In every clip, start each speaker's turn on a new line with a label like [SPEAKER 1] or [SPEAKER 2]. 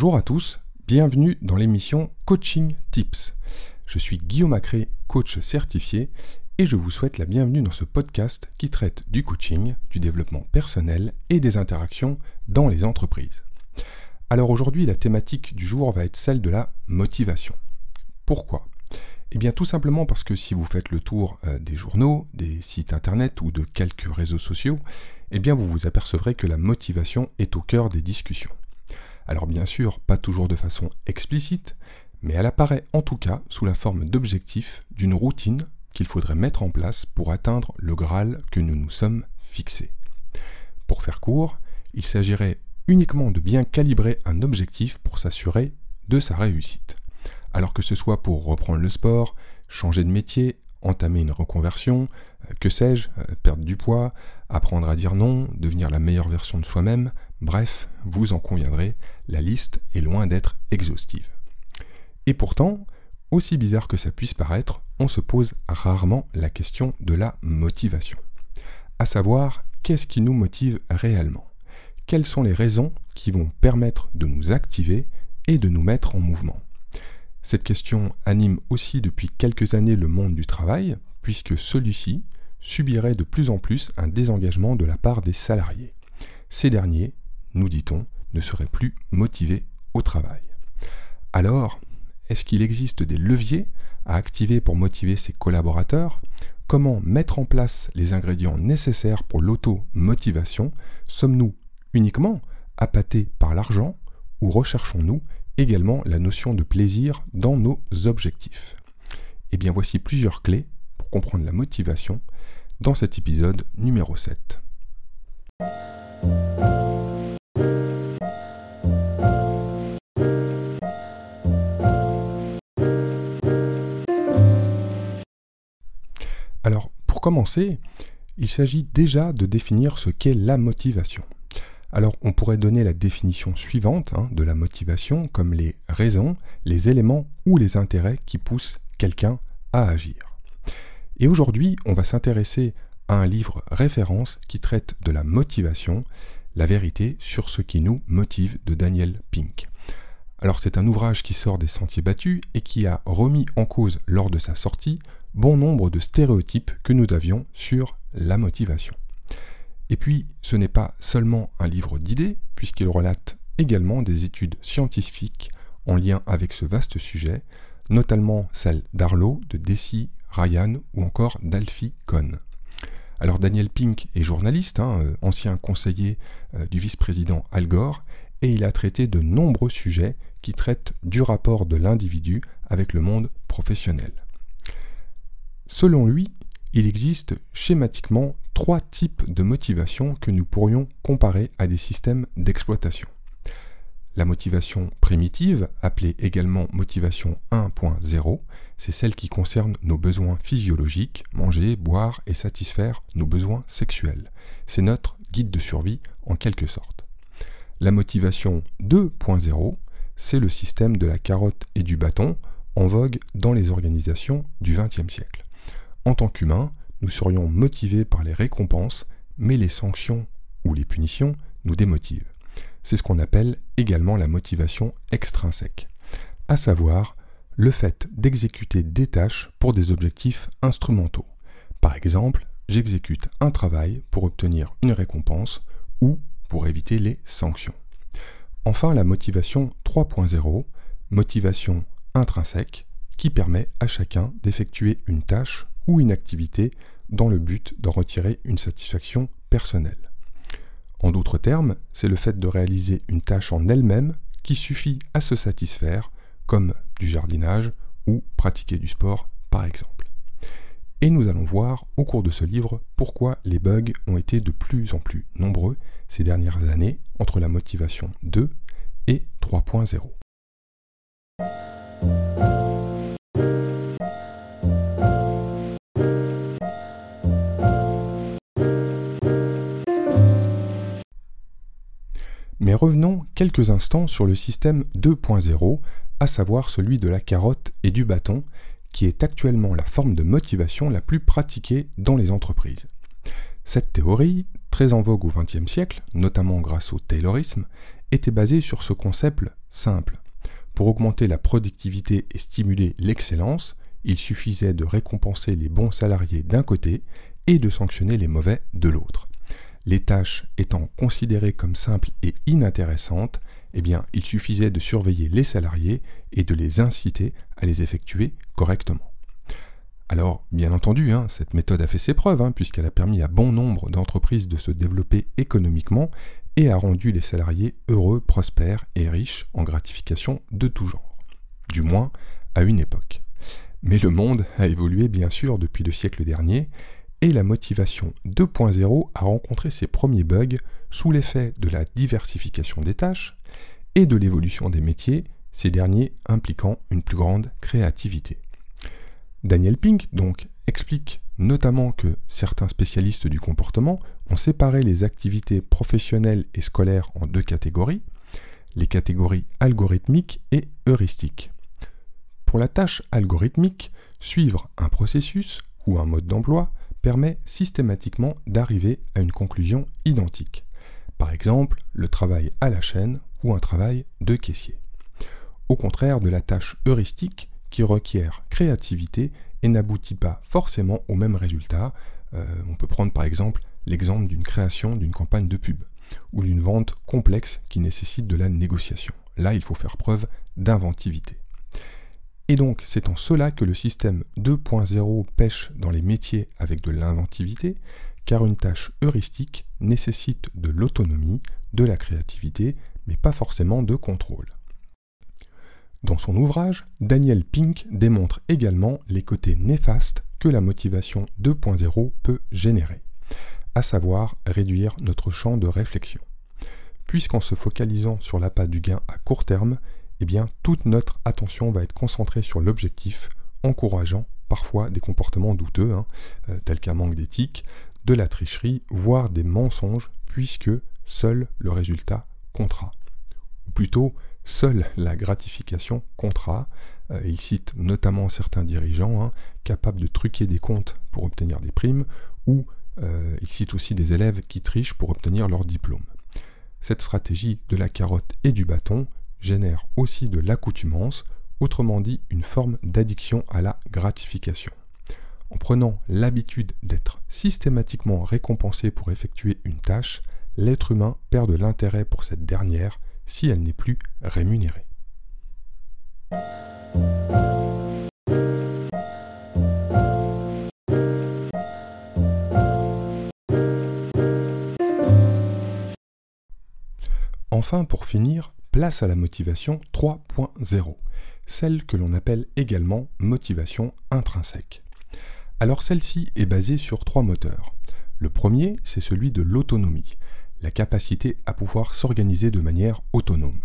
[SPEAKER 1] Bonjour à tous, bienvenue dans l'émission Coaching Tips. Je suis Guillaume Acré, coach certifié, et je vous souhaite la bienvenue dans ce podcast qui traite du coaching, du développement personnel et des interactions dans les entreprises. Alors aujourd'hui, la thématique du jour va être celle de la motivation. Pourquoi? Eh bien tout simplement parce que si vous faites le tour euh, des journaux, des sites internet ou de quelques réseaux sociaux, eh bien vous vous apercevrez que la motivation est au cœur des discussions. Alors bien sûr, pas toujours de façon explicite, mais elle apparaît en tout cas sous la forme d'objectifs, d'une routine qu'il faudrait mettre en place pour atteindre le Graal que nous nous sommes fixés. Pour faire court, il s'agirait uniquement de bien calibrer un objectif pour s'assurer de sa réussite. Alors que ce soit pour reprendre le sport, changer de métier, entamer une reconversion, euh, que sais-je, euh, perdre du poids, apprendre à dire non, devenir la meilleure version de soi-même, bref, vous en conviendrez, la liste est loin d'être exhaustive. Et pourtant, aussi bizarre que ça puisse paraître, on se pose rarement la question de la motivation. À savoir, qu'est-ce qui nous motive réellement? Quelles sont les raisons qui vont permettre de nous activer et de nous mettre en mouvement? Cette question anime aussi depuis quelques années le monde du travail, puisque celui-ci subirait de plus en plus un désengagement de la part des salariés. Ces derniers, nous dit-on, ne seraient plus motivés au travail. Alors, est-ce qu'il existe des leviers à activer pour motiver ses collaborateurs? Comment mettre en place les ingrédients nécessaires pour l'auto-motivation? Sommes-nous uniquement appâtés par l'argent ou recherchons-nous également la notion de plaisir dans nos objectifs? Eh bien voici plusieurs clés pour comprendre la motivation dans cet épisode numéro 7. Pour commencer, il s'agit déjà de définir ce qu'est la motivation. Alors on pourrait donner la définition suivante hein, de la motivation comme les raisons, les éléments ou les intérêts qui poussent quelqu'un à agir. Et aujourd'hui, on va s'intéresser à un livre référence qui traite de la motivation, la vérité sur ce qui nous motive de Daniel Pink. Alors c'est un ouvrage qui sort des sentiers battus et qui a remis en cause lors de sa sortie bon nombre de stéréotypes que nous avions sur la motivation. Et puis, ce n'est pas seulement un livre d'idées, puisqu'il relate également des études scientifiques en lien avec ce vaste sujet, notamment celles d'Arlo, de Desi, Ryan ou encore d'Alfie Cohn. Alors Daniel Pink est journaliste, hein, euh, ancien conseiller euh, du vice-président Al Gore, et il a traité de nombreux sujets qui traitent du rapport de l'individu avec le monde professionnel. Selon lui, il existe schématiquement trois types de motivation que nous pourrions comparer à des systèmes d'exploitation. La motivation primitive, appelée également motivation 1.0, c'est celle qui concerne nos besoins physiologiques, manger, boire et satisfaire nos besoins sexuels. C'est notre guide de survie en quelque sorte. La motivation 2.0, c'est le système de la carotte et du bâton en vogue dans les organisations du XXe siècle. En tant qu'humains, nous serions motivés par les récompenses, mais les sanctions ou les punitions nous démotivent. C'est ce qu'on appelle également la motivation extrinsèque, à savoir le fait d'exécuter des tâches pour des objectifs instrumentaux. Par exemple, j'exécute un travail pour obtenir une récompense ou pour éviter les sanctions. Enfin, la motivation 3.0, motivation intrinsèque, qui permet à chacun d'effectuer une tâche ou une activité dans le but d'en retirer une satisfaction personnelle. En d'autres termes, c'est le fait de réaliser une tâche en elle-même qui suffit à se satisfaire, comme du jardinage ou pratiquer du sport par exemple. Et nous allons voir au cours de ce livre pourquoi les bugs ont été de plus en plus nombreux ces dernières années entre la motivation 2 et 3.0. Mais revenons quelques instants sur le système 2.0, à savoir celui de la carotte et du bâton, qui est actuellement la forme de motivation la plus pratiquée dans les entreprises. Cette théorie, très en vogue au XXe siècle, notamment grâce au Taylorisme, était basée sur ce concept simple. Pour augmenter la productivité et stimuler l'excellence, il suffisait de récompenser les bons salariés d'un côté et de sanctionner les mauvais de l'autre. Les tâches étant considérées comme simples et inintéressantes, eh bien, il suffisait de surveiller les salariés et de les inciter à les effectuer correctement. Alors, bien entendu, hein, cette méthode a fait ses preuves, hein, puisqu'elle a permis à bon nombre d'entreprises de se développer économiquement et a rendu les salariés heureux, prospères et riches en gratification de tout genre. Du moins, à une époque. Mais le monde a évolué bien sûr depuis le siècle dernier, et la motivation 2.0 a rencontré ses premiers bugs sous l'effet de la diversification des tâches et de l'évolution des métiers, ces derniers impliquant une plus grande créativité. Daniel Pink, donc, explique notamment que certains spécialistes du comportement ont séparé les activités professionnelles et scolaires en deux catégories, les catégories algorithmiques et heuristiques. Pour la tâche algorithmique, suivre un processus ou un mode d'emploi permet systématiquement d'arriver à une conclusion identique. Par exemple, le travail à la chaîne ou un travail de caissier. Au contraire de la tâche heuristique qui requiert créativité et n'aboutit pas forcément au même résultat. Euh, on peut prendre par exemple l'exemple d'une création d'une campagne de pub ou d'une vente complexe qui nécessite de la négociation. Là, il faut faire preuve d'inventivité. Et donc, c'est en cela que le système 2.0 pêche dans les métiers avec de l'inventivité, car une tâche heuristique nécessite de l'autonomie, de la créativité, mais pas forcément de contrôle. Dans son ouvrage, Daniel Pink démontre également les côtés néfastes que la motivation 2.0 peut générer, à savoir réduire notre champ de réflexion. Puisqu'en se focalisant sur l'appât du gain à court terme, eh bien toute notre attention va être concentrée sur l'objectif, encourageant parfois des comportements douteux, hein, euh, tels qu'un manque d'éthique, de la tricherie, voire des mensonges, puisque seul le résultat comptera. Ou plutôt, Seule la gratification comptera. Euh, il cite notamment certains dirigeants hein, capables de truquer des comptes pour obtenir des primes, ou euh, il cite aussi des élèves qui trichent pour obtenir leur diplôme. Cette stratégie de la carotte et du bâton génère aussi de l'accoutumance, autrement dit une forme d'addiction à la gratification. En prenant l'habitude d'être systématiquement récompensé pour effectuer une tâche, l'être humain perd de l'intérêt pour cette dernière si elle n'est plus rémunérée. Enfin, pour finir, place à la motivation 3.0, celle que l'on appelle également motivation intrinsèque. Alors celle-ci est basée sur trois moteurs. Le premier, c'est celui de l'autonomie, la capacité à pouvoir s'organiser de manière autonome.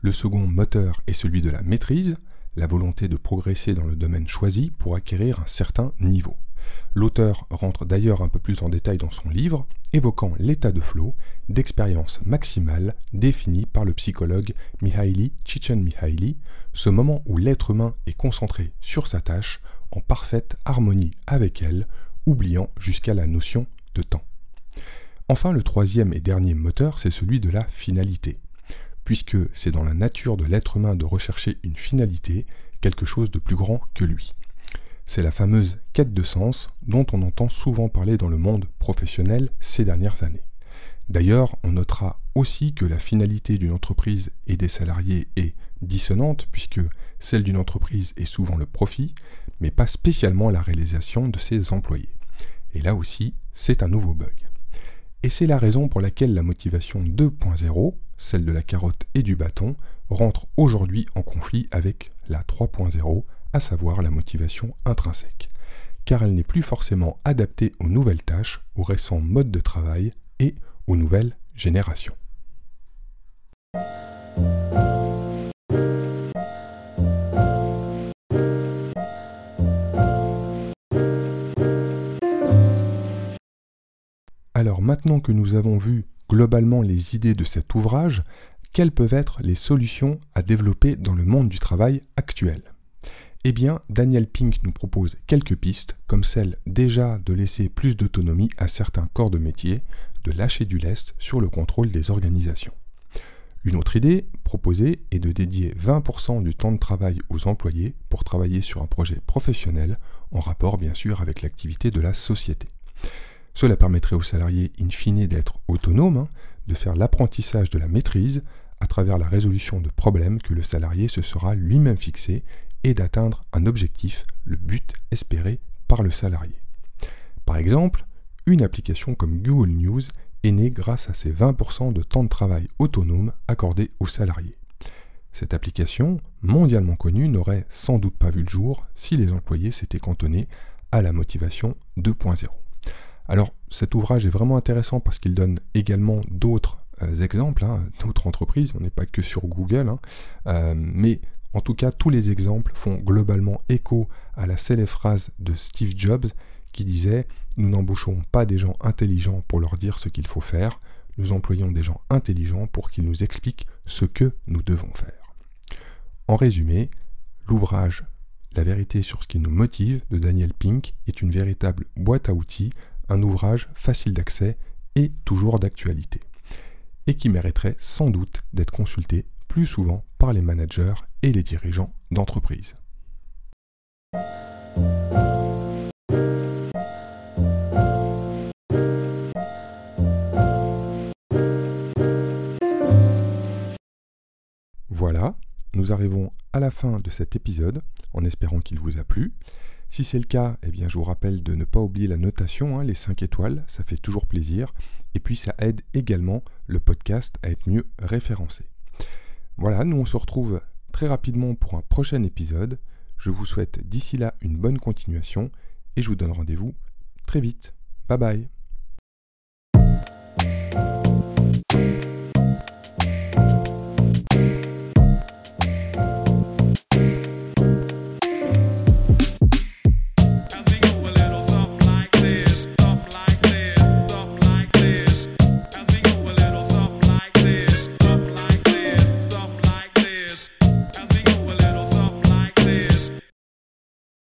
[SPEAKER 1] Le second moteur est celui de la maîtrise, la volonté de progresser dans le domaine choisi pour acquérir un certain niveau. L'auteur rentre d'ailleurs un peu plus en détail dans son livre, évoquant l'état de flow, d'expérience maximale défini par le psychologue Mihaly Csikszentmihalyi, ce moment où l'être humain est concentré sur sa tâche, en parfaite harmonie avec elle, oubliant jusqu'à la notion de temps. Enfin, le troisième et dernier moteur, c'est celui de la finalité, puisque c'est dans la nature de l'être humain de rechercher une finalité, quelque chose de plus grand que lui. C'est la fameuse de sens dont on entend souvent parler dans le monde professionnel ces dernières années. D'ailleurs, on notera aussi que la finalité d'une entreprise et des salariés est dissonante, puisque celle d'une entreprise est souvent le profit, mais pas spécialement la réalisation de ses employés. Et là aussi, c'est un nouveau bug. Et c'est la raison pour laquelle la motivation 2.0, celle de la carotte et du bâton, rentre aujourd'hui en conflit avec la 3.0, à savoir la motivation intrinsèque, car elle n'est plus forcément adaptée aux nouvelles tâches, aux récents modes de travail et aux nouvelles générations. Alors maintenant que nous avons vu globalement les idées de cet ouvrage, quelles peuvent être les solutions à développer dans le monde du travail actuel? Eh bien, Daniel Pink nous propose quelques pistes, comme celle déjà de laisser plus d'autonomie à certains corps de métier, de lâcher du lest sur le contrôle des organisations. Une autre idée proposée est de dédier 20% du temps de travail aux employés pour travailler sur un projet professionnel, en rapport bien sûr avec l'activité de la société. Cela permettrait aux salariés in fine d'être autonomes, hein, de faire l'apprentissage de la maîtrise à travers la résolution de problèmes que le salarié se sera lui-même fixé et d'atteindre un objectif, le but espéré par le salarié. Par exemple, une application comme Google News est née grâce à ces 20% de temps de travail autonome accordés aux salariés. Cette application, mondialement connue, n'aurait sans doute pas vu le jour si les employés s'étaient cantonnés à la motivation 2.0. Alors cet ouvrage est vraiment intéressant parce qu'il donne également d'autres euh, exemples, hein, d'autres entreprises, on n'est pas que sur Google, hein. euh, mais en tout cas tous les exemples font globalement écho à la célèbre phrase de Steve Jobs qui disait Nous n'embauchons pas des gens intelligents pour leur dire ce qu'il faut faire, nous employons des gens intelligents pour qu'ils nous expliquent ce que nous devons faire. En résumé, l'ouvrage La vérité sur ce qui nous motive de Daniel Pink est une véritable boîte à outils, un ouvrage facile d'accès et toujours d'actualité, et qui mériterait sans doute d'être consulté plus souvent par les managers et les dirigeants d'entreprise. Voilà, nous arrivons à la fin de cet épisode, en espérant qu'il vous a plu. Si c'est le cas, eh bien, je vous rappelle de ne pas oublier la notation, hein, les 5 étoiles, ça fait toujours plaisir. Et puis ça aide également le podcast à être mieux référencé. Voilà, nous on se retrouve très rapidement pour un prochain épisode. Je vous souhaite d'ici là une bonne continuation et je vous donne rendez-vous très vite. Bye bye